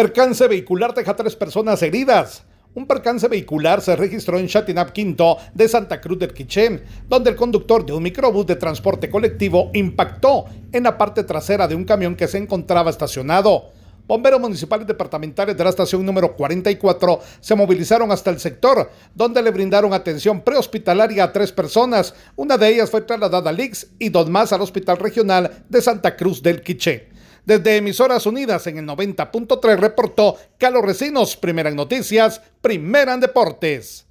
Percance vehicular deja tres personas heridas. Un percance vehicular se registró en Chatinap Quinto de Santa Cruz del Quiché, donde el conductor de un microbús de transporte colectivo impactó en la parte trasera de un camión que se encontraba estacionado. Bomberos municipales departamentales de la estación número 44 se movilizaron hasta el sector, donde le brindaron atención prehospitalaria a tres personas. Una de ellas fue trasladada al IX y dos más al Hospital Regional de Santa Cruz del Quiché. Desde Emisoras Unidas en el 90.3 reportó Carlos Recinos, primera en noticias, primera en deportes.